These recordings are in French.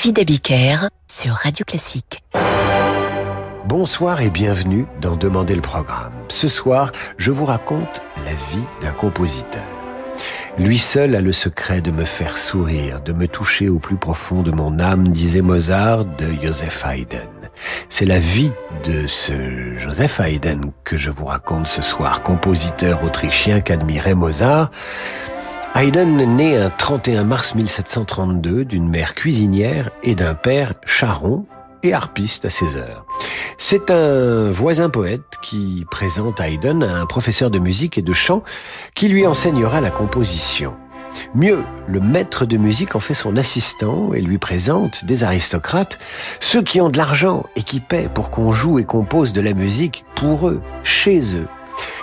David Abiker sur Radio Classique. Bonsoir et bienvenue dans Demander le programme. Ce soir, je vous raconte la vie d'un compositeur. Lui seul a le secret de me faire sourire, de me toucher au plus profond de mon âme, disait Mozart de Joseph Haydn. C'est la vie de ce Joseph Haydn que je vous raconte ce soir, compositeur autrichien qu'admirait Mozart. Haydn naît un 31 mars 1732 d'une mère cuisinière et d'un père charron et harpiste à ses heures. C'est un voisin poète qui présente Haydn à un professeur de musique et de chant qui lui enseignera la composition. Mieux, le maître de musique en fait son assistant et lui présente des aristocrates, ceux qui ont de l'argent et qui paient pour qu'on joue et compose de la musique pour eux, chez eux.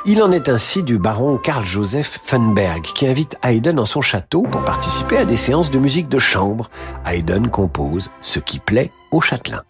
Il en est ainsi du baron Karl Joseph Funberg qui invite Haydn en son château pour participer à des séances de musique de chambre. Haydn compose ce qui plaît au châtelain.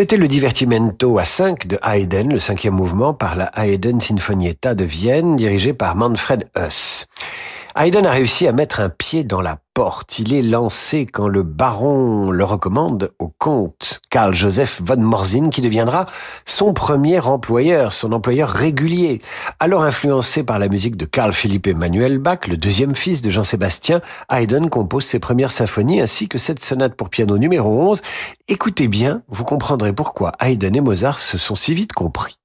C'était le divertimento à 5 de Haydn, le cinquième mouvement par la Haydn Sinfonietta de Vienne, dirigé par Manfred Huss. Haydn a réussi à mettre un pied dans la Il est lancé quand le baron le recommande au comte Karl Joseph von Morzin qui deviendra son premier employeur, son employeur régulier. Alors influencé par la musique de Carl Philipp Emmanuel Bach, le deuxième fils de Jean-Sébastien, Haydn compose ses premières symphonies ainsi que cette sonate pour piano numéro 11. Écoutez bien, vous comprendrez pourquoi Haydn et Mozart se sont si vite compris.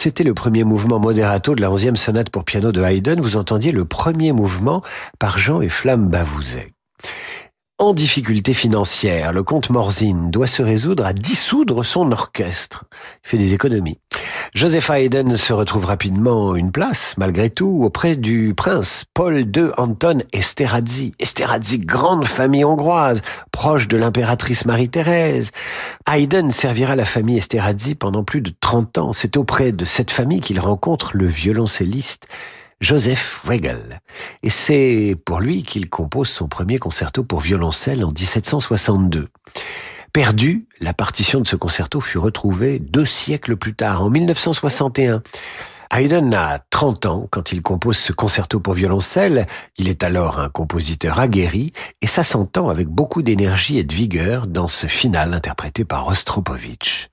C'était le premier mouvement moderato de la onzième sonate pour piano de Haydn. Vous entendiez le premier mouvement par Jean et Flamme Bavouzet. En difficulté financière, le comte Morzine doit se résoudre à dissoudre son orchestre. Il fait des économies. Joseph Haydn se retrouve rapidement une place, malgré tout, auprès du prince Paul II Anton Esterhazy. Esterhazy, grande famille hongroise, proche de l'impératrice Marie-Thérèse. Haydn servira la famille Esterhazy pendant plus de 30 ans. C'est auprès de cette famille qu'il rencontre le violoncelliste Joseph Wegel. Et c'est pour lui qu'il compose son premier concerto pour violoncelle en 1762. Perdu, la partition de ce concerto fut retrouvée deux siècles plus tard, en 1961. Haydn a 30 ans quand il compose ce concerto pour violoncelle. Il est alors un compositeur aguerri et ça s'entend avec beaucoup d'énergie et de vigueur dans ce final interprété par Rostropovitch.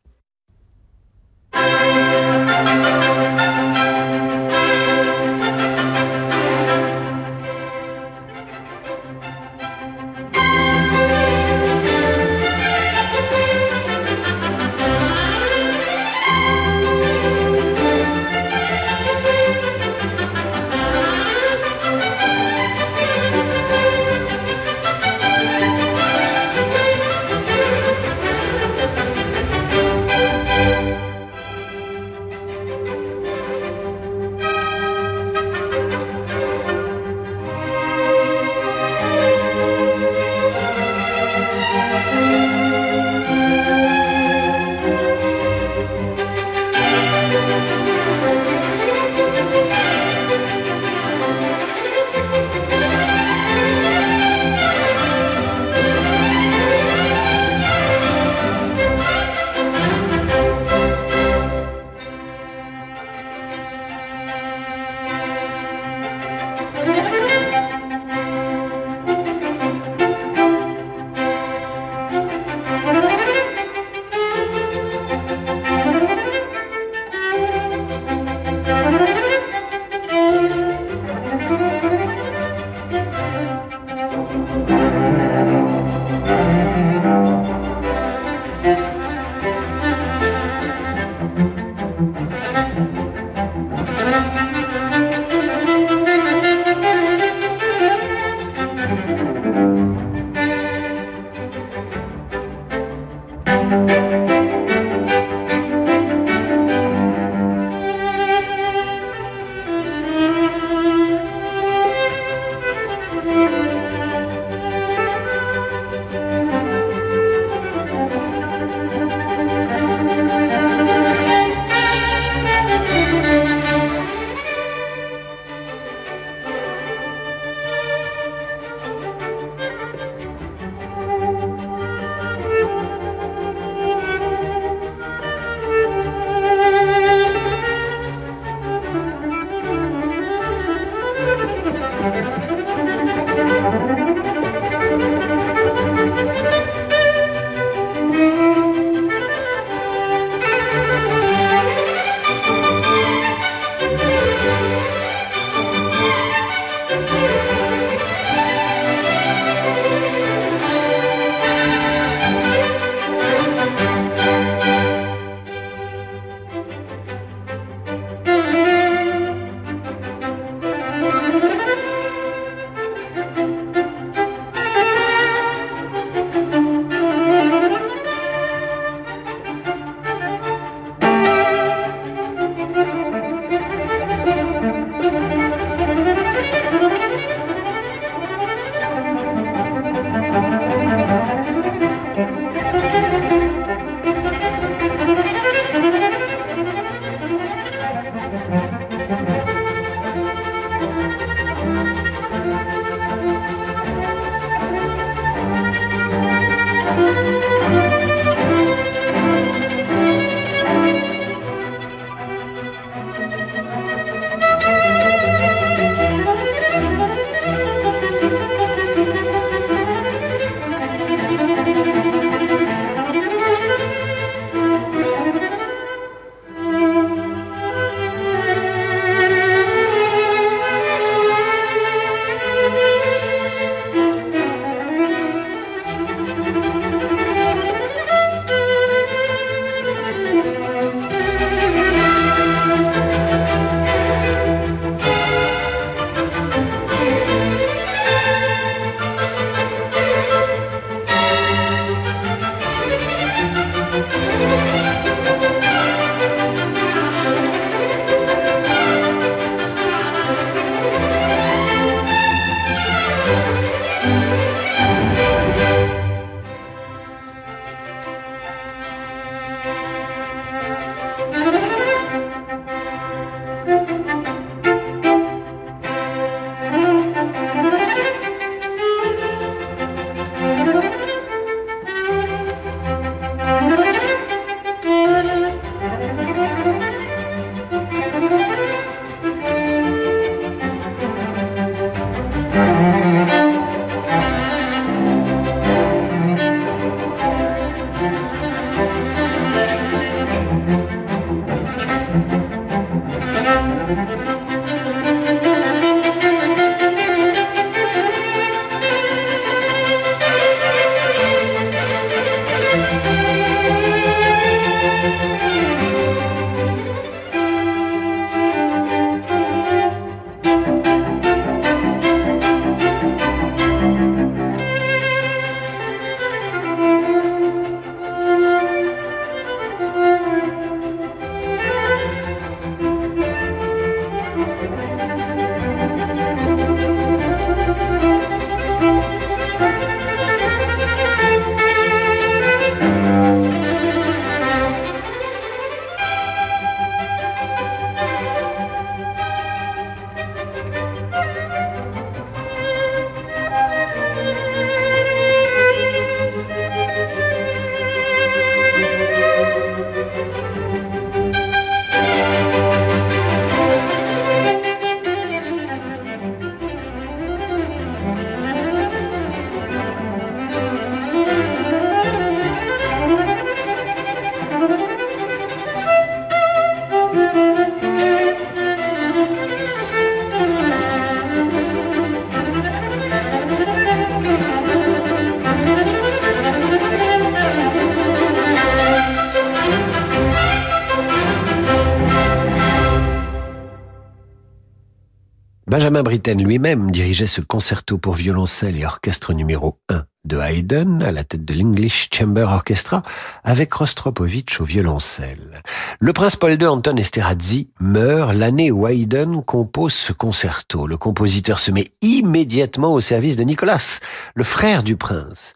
Benjamin Britten lui-même dirigeait ce concerto pour violoncelle et orchestre numéro 1 de Haydn à la tête de l'English Chamber Orchestra avec Rostropovitch au violoncelle. Le prince Paul II Anton Esterhazy meurt l'année où Haydn compose ce concerto. Le compositeur se met immédiatement au service de Nicolas, le frère du prince.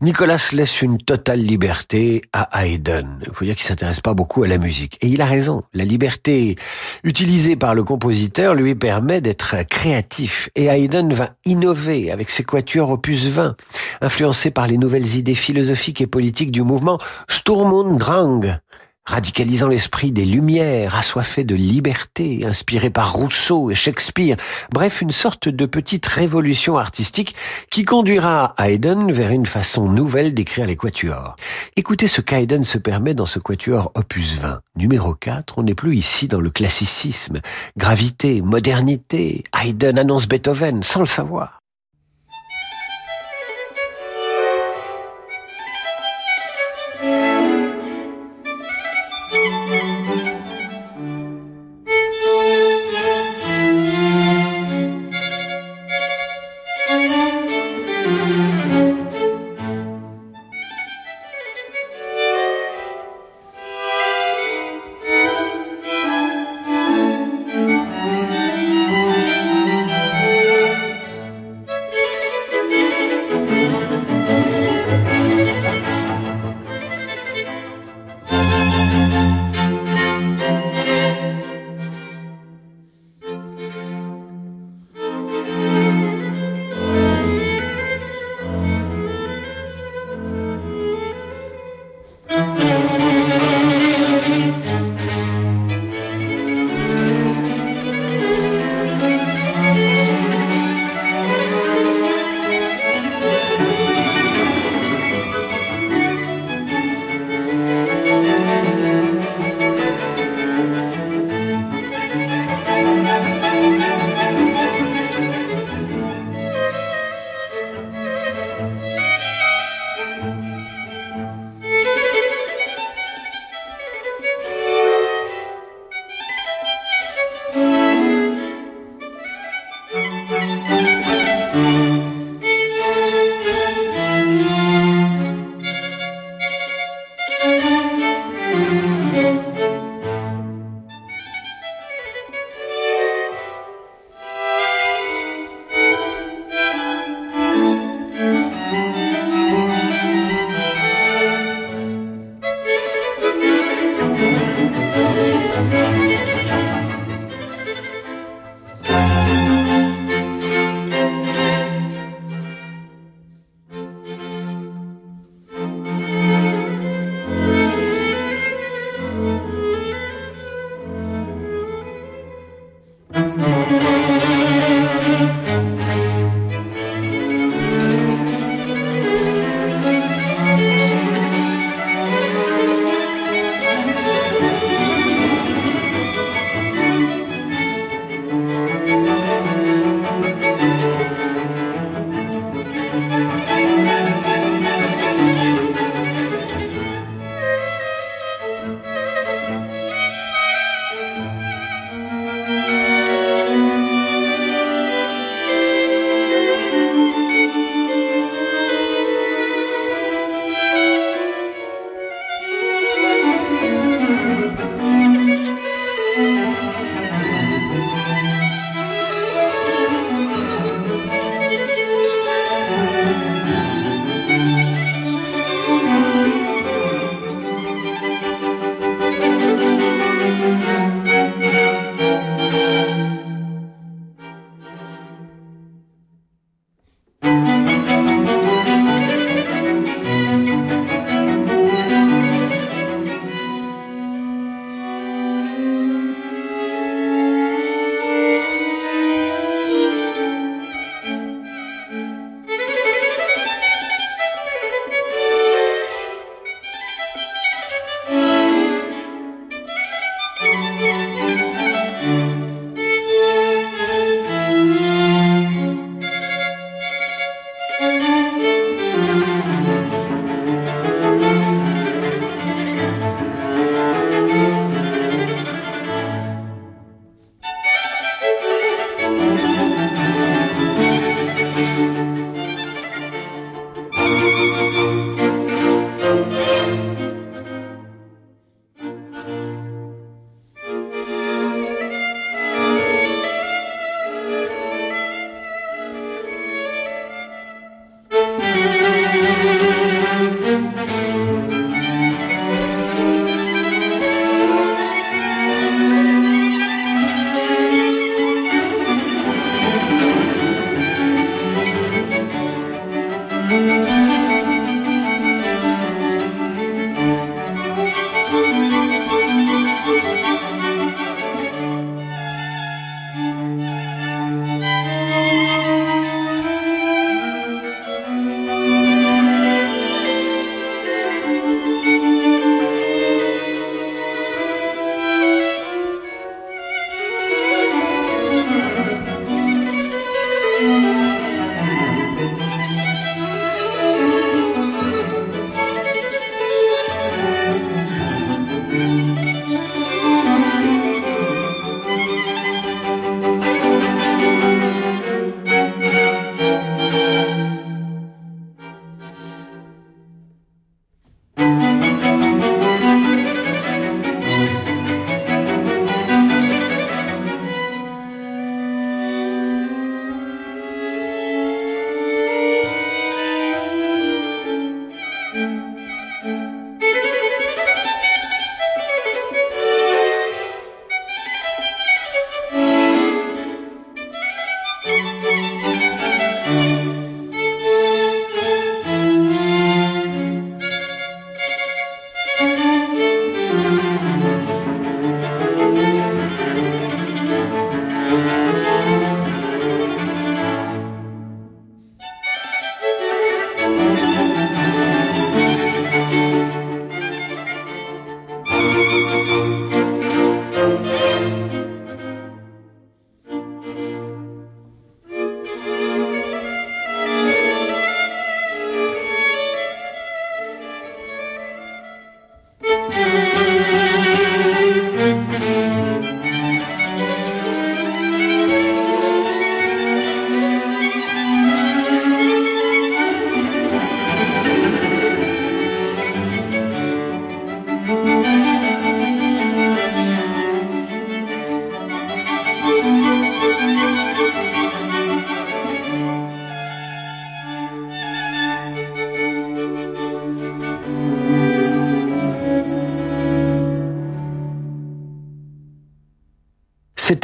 Nicolas laisse une totale liberté à Haydn. Il faut dire qu'il s'intéresse pas beaucoup à la musique. Et il a raison. La liberté utilisée par le compositeur lui permet d'être créatif. Et Haydn va innover avec ses quatuors opus 20 influencé par les nouvelles idées philosophiques et politiques du mouvement Sturm und Drang, radicalisant l'esprit des Lumières, assoiffé de liberté, inspiré par Rousseau et Shakespeare, bref, une sorte de petite révolution artistique qui conduira Haydn vers une façon nouvelle d'écrire les quatuors. Écoutez ce qu'Haydn se permet dans ce quatuor opus 20. Numéro 4, on n'est plus ici dans le classicisme. Gravité, modernité, Haydn annonce Beethoven sans le savoir.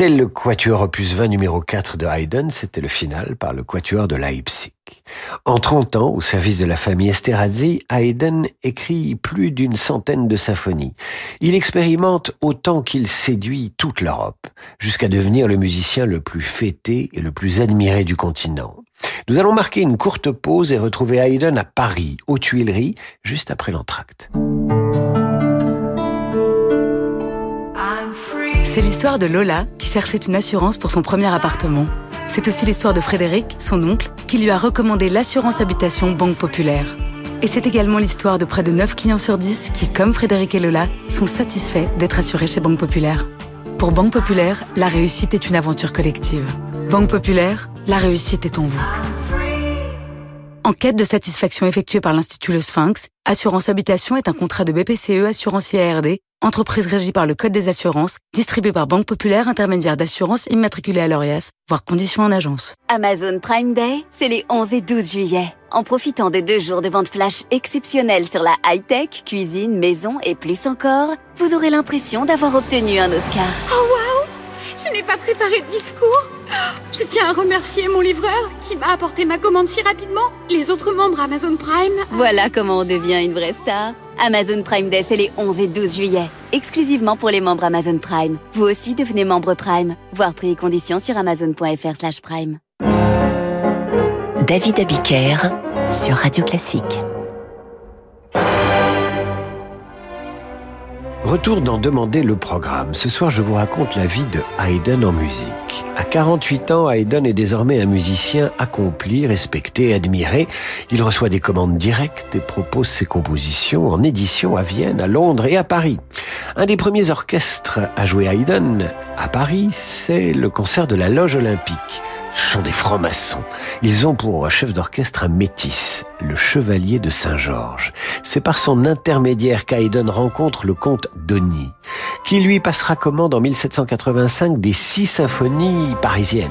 C'était le quatuor opus 20 numéro 4 de Haydn, c'était le final par le quatuor de Leipzig. En 30 ans, au service de la famille Esterhazy, Haydn écrit plus d'une centaine de symphonies. Il expérimente autant qu'il séduit toute l'Europe, jusqu'à devenir le musicien le plus fêté et le plus admiré du continent. Nous allons marquer une courte pause et retrouver Haydn à Paris, aux Tuileries, juste après l'entracte. C'est l'histoire de Lola qui cherchait une assurance pour son premier appartement. C'est aussi l'histoire de Frédéric, son oncle, qui lui a recommandé l'assurance habitation Banque Populaire. Et c'est également l'histoire de près de 9 clients sur 10 qui, comme Frédéric et Lola, sont satisfaits d'être assurés chez Banque Populaire. Pour Banque Populaire, la réussite est une aventure collective. Banque Populaire, la réussite est en vous. Enquête de satisfaction effectuée par l'Institut Le Sphinx, Assurance Habitation est un contrat de BPCE Assurance IARD entreprise régie par le Code des assurances, distribuée par Banque Populaire, intermédiaire d'assurance immatriculée à l'ORIAS, voire conditions en agence. Amazon Prime Day, c'est les 11 et 12 juillet. En profitant de deux jours de vente flash exceptionnelle sur la high-tech, cuisine, maison et plus encore, vous aurez l'impression d'avoir obtenu un Oscar. Oh wow Je n'ai pas préparé de discours je tiens à remercier mon livreur qui m'a apporté ma commande si rapidement, les autres membres Amazon Prime. Voilà comment on devient une vraie star. Amazon Prime Day, c'est les 11 et 12 juillet, exclusivement pour les membres Amazon Prime. Vous aussi devenez membre Prime. Voir prix et conditions sur amazon.fr/prime. David Abiker sur Radio Classique. Retour d'en demander le programme. Ce soir, je vous raconte la vie de Haydn en musique. À 48 ans, Haydn est désormais un musicien accompli, respecté, admiré. Il reçoit des commandes directes et propose ses compositions en édition à Vienne, à Londres et à Paris. Un des premiers orchestres à jouer Haydn à Paris, c'est le concert de la Loge Olympique. Ce sont des francs-maçons. Ils ont pour chef d'orchestre un métis, le chevalier de Saint-Georges. C'est par son intermédiaire qu'Haydn rencontre le comte Donny, qui lui passera commande en 1785 des six symphonies parisiennes.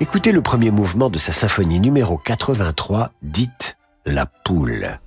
Écoutez le premier mouvement de sa symphonie numéro 83, dite La Poule.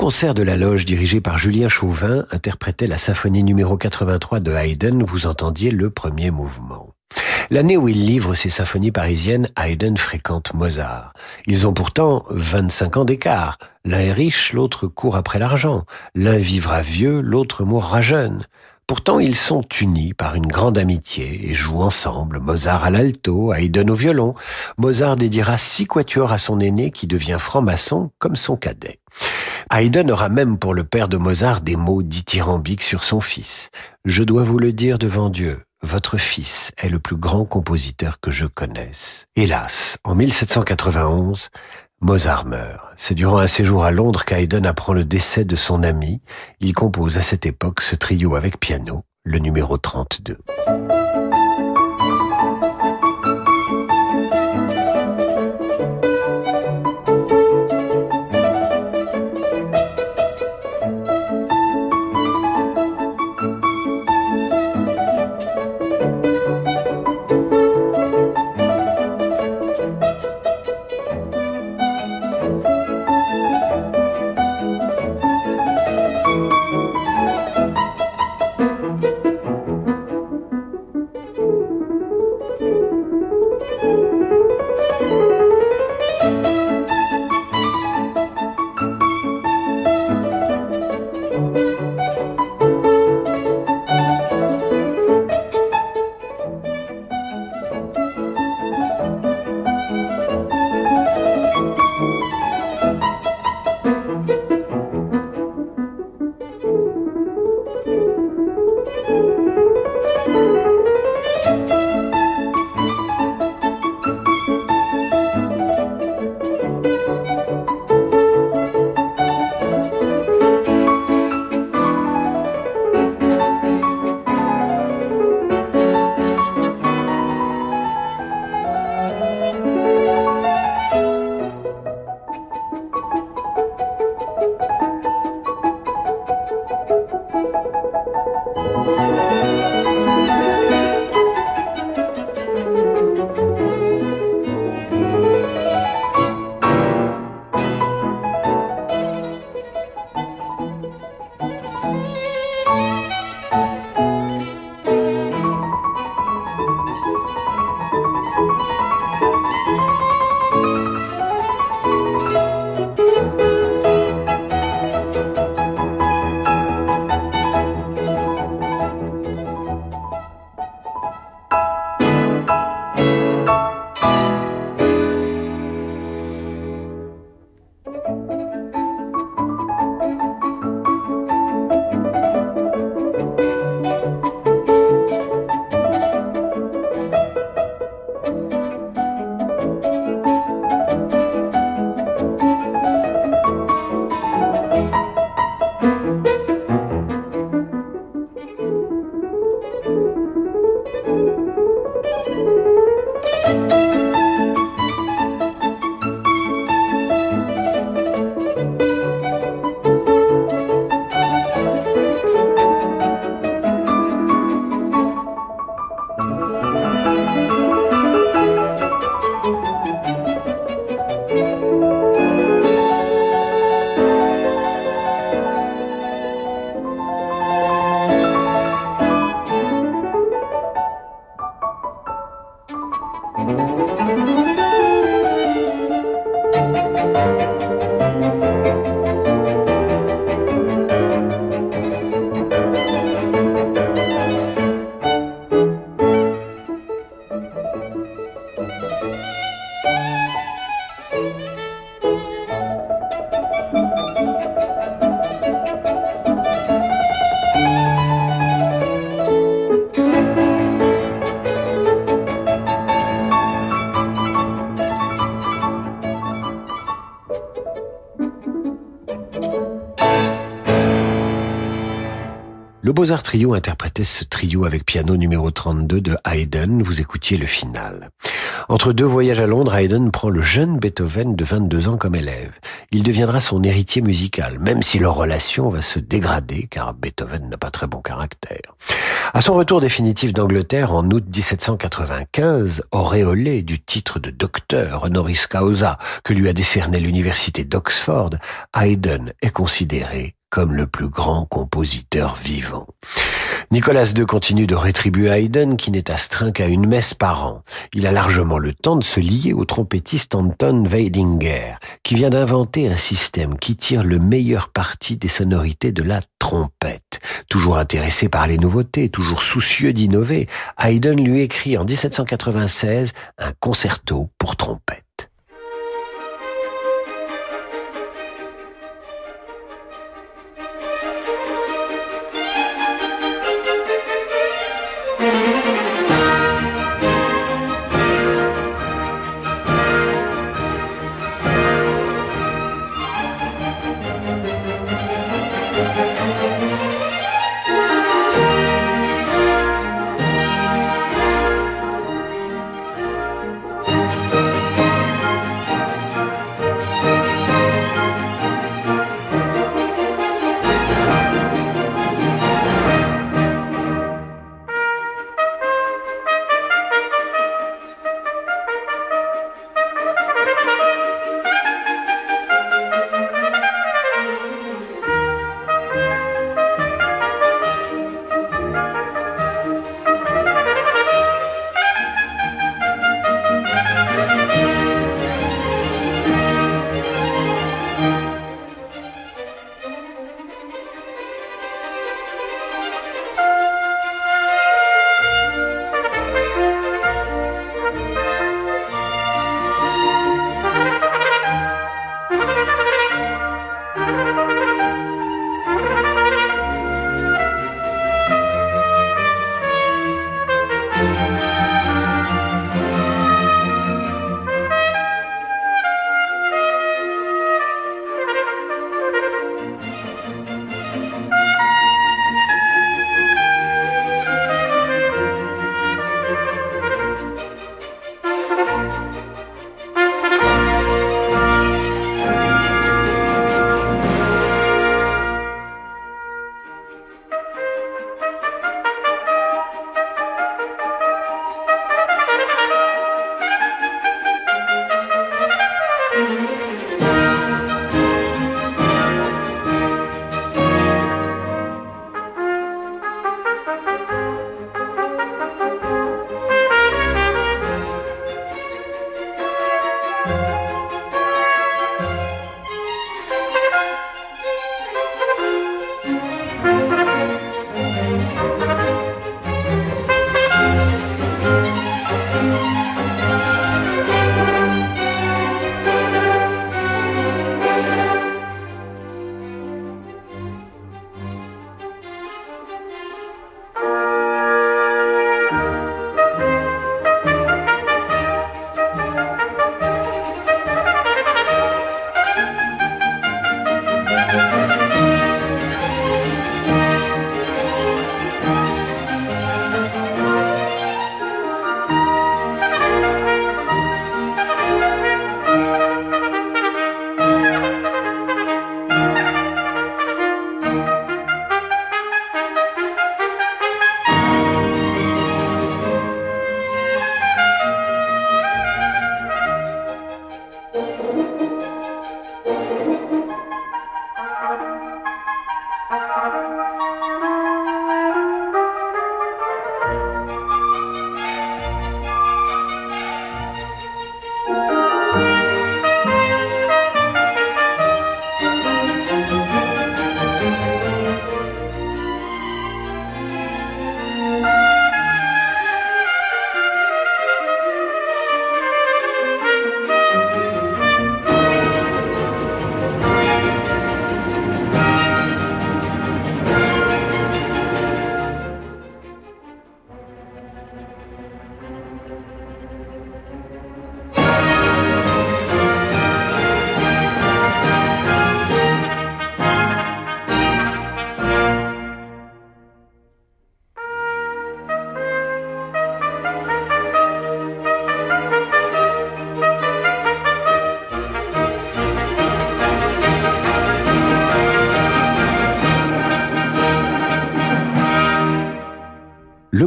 Concert de la loge dirigé par Julien Chauvin interprétait la symphonie numéro 83 de Haydn, vous entendiez le premier mouvement. L'année où il livre ses symphonies parisiennes, Haydn fréquente Mozart. Ils ont pourtant 25 ans d'écart. L'un est riche, l'autre court après l'argent. L'un vivra vieux, l'autre mourra jeune. Pourtant, ils sont unis par une grande amitié et jouent ensemble, Mozart à l'alto, Haydn au violon. Mozart dédiera six quatuors à son aîné qui devient franc-maçon comme son cadet. Haydn aura même pour le père de Mozart des mots dithyrambiques sur son fils. Je dois vous le dire devant Dieu, votre fils est le plus grand compositeur que je connaisse. Hélas, en 1791, Mozart meurt. C'est durant un séjour à Londres qu'Haydn apprend le décès de son ami. Il compose à cette époque ce trio avec piano, le numéro 32. Trio interprétait ce trio avec piano numéro 32 de Haydn. Vous écoutiez le final. Entre deux voyages à Londres, Haydn prend le jeune Beethoven de 22 ans comme élève. Il deviendra son héritier musical, même si leur relation va se dégrader, car Beethoven n'a pas très bon caractère. À son retour définitif d'Angleterre en août 1795, auréolé du titre de docteur honoris causa que lui a décerné l'université d'Oxford, Haydn est considéré comme le plus grand compositeur vivant. Nicolas II continue de rétribuer Haydn qui n'est astreint qu'à une messe par an. Il a largement le temps de se lier au trompettiste Anton Weidinger qui vient d'inventer un système qui tire le meilleur parti des sonorités de la trompette. Toujours intéressé par les nouveautés, toujours soucieux d'innover, Haydn lui écrit en 1796 un concerto pour trompette.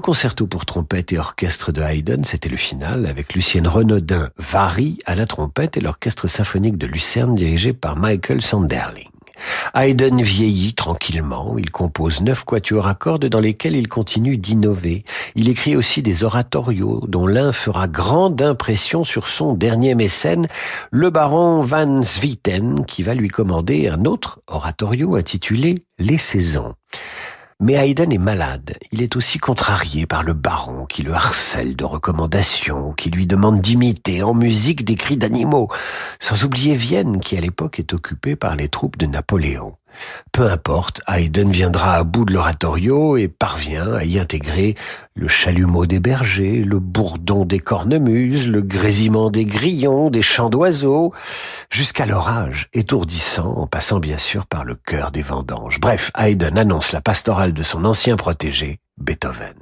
Concerto pour trompette et orchestre de Haydn, c'était le final, avec Lucienne Renaudin Vary à la trompette et l'orchestre symphonique de Lucerne dirigé par Michael Sanderling. Haydn vieillit tranquillement, il compose neuf quatuors à cordes dans lesquels il continue d'innover. Il écrit aussi des oratorios dont l'un fera grande impression sur son dernier mécène, le baron Van Swieten, qui va lui commander un autre oratorio intitulé Les saisons. Mais Haydn est malade. Il est aussi contrarié par le baron qui le harcèle de recommandations, qui lui demande d'imiter en musique des cris d'animaux, sans oublier Vienne qui à l'époque est occupée par les troupes de Napoléon. Peu importe, Haydn viendra à bout de l'oratorio et parvient à y intégrer le chalumeau des bergers, le bourdon des cornemuses, le grésillement des grillons, des chants d'oiseaux, jusqu'à l'orage étourdissant en passant bien sûr par le cœur des vendanges. Bref, Haydn annonce la pastorale de son ancien protégé, Beethoven.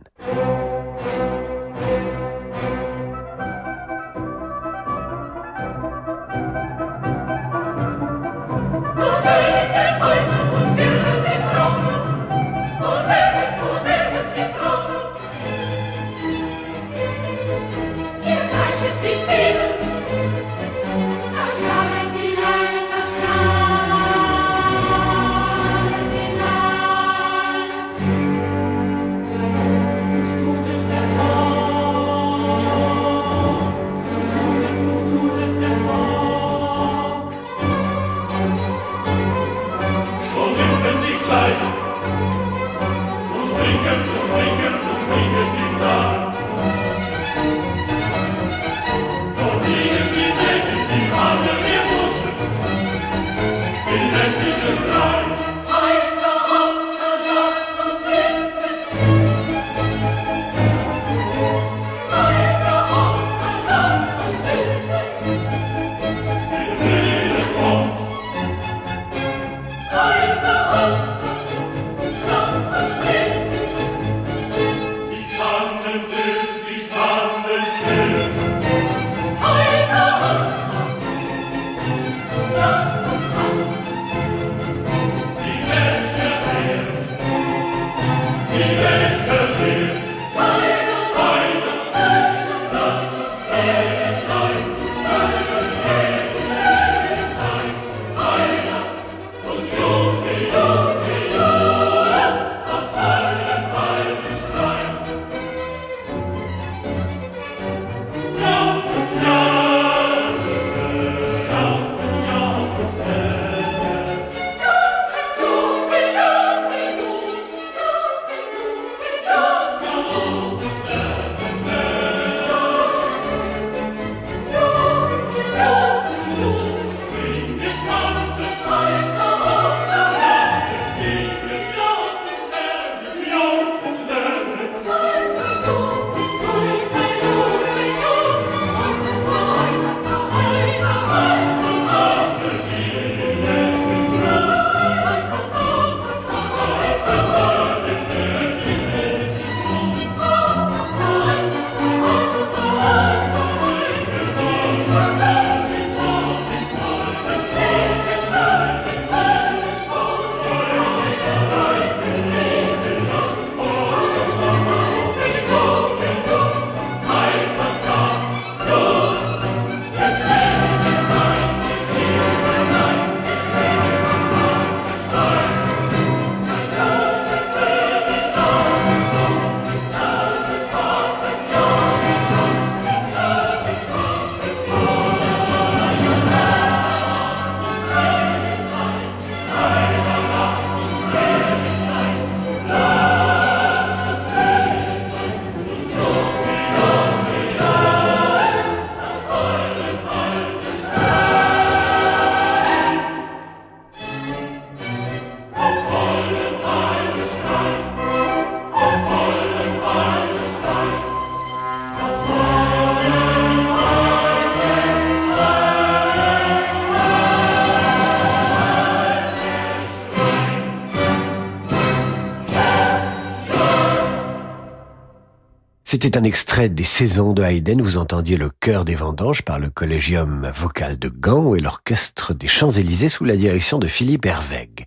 C'était un extrait des saisons de Haydn. Vous entendiez le chœur des vendanges par le Collégium vocal de Gand et l'orchestre des Champs-Élysées sous la direction de Philippe Hervègue.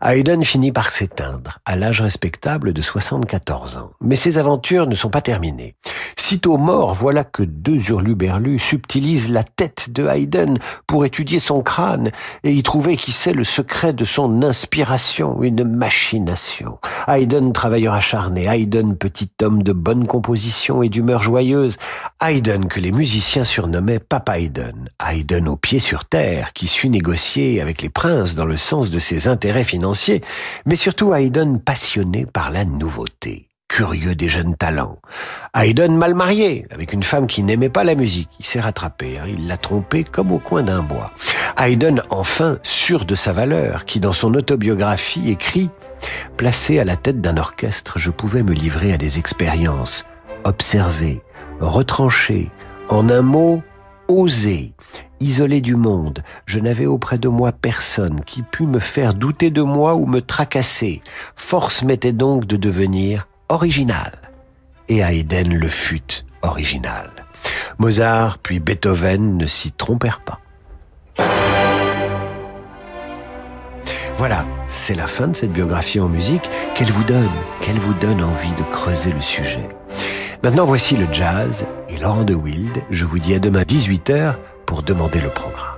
Haydn finit par s'éteindre à l'âge respectable de 74 ans. Mais ses aventures ne sont pas terminées. Sitôt mort, voilà que deux hurluberlus subtilisent la tête de Haydn pour étudier son crâne et y trouver qui sait le secret de son inspiration, une machination. Haydn, travailleur acharné, Haydn, petit homme de bonne composition, et d'humeur joyeuse. Haydn que les musiciens surnommaient Papa Haydn. Haydn au pied sur terre, qui sut négocier avec les princes dans le sens de ses intérêts financiers, mais surtout Haydn passionné par la nouveauté curieux des jeunes talents. Haydn mal marié, avec une femme qui n'aimait pas la musique. Il s'est rattrapé, hein. il l'a trompé comme au coin d'un bois. Haydn, enfin, sûr de sa valeur, qui dans son autobiographie écrit « Placé à la tête d'un orchestre, je pouvais me livrer à des expériences observer, retrancher, en un mot, oser. Isolé du monde, je n'avais auprès de moi personne qui pût me faire douter de moi ou me tracasser. Force m'était donc de devenir original. Et Haydn le fut original. Mozart puis Beethoven ne s'y trompèrent pas. Voilà, c'est la fin de cette biographie en musique. Qu'elle vous donne, qu'elle vous donne envie de creuser le sujet. Maintenant, voici le jazz et Laurent de Wild. Je vous dis à demain 18h pour demander le programme.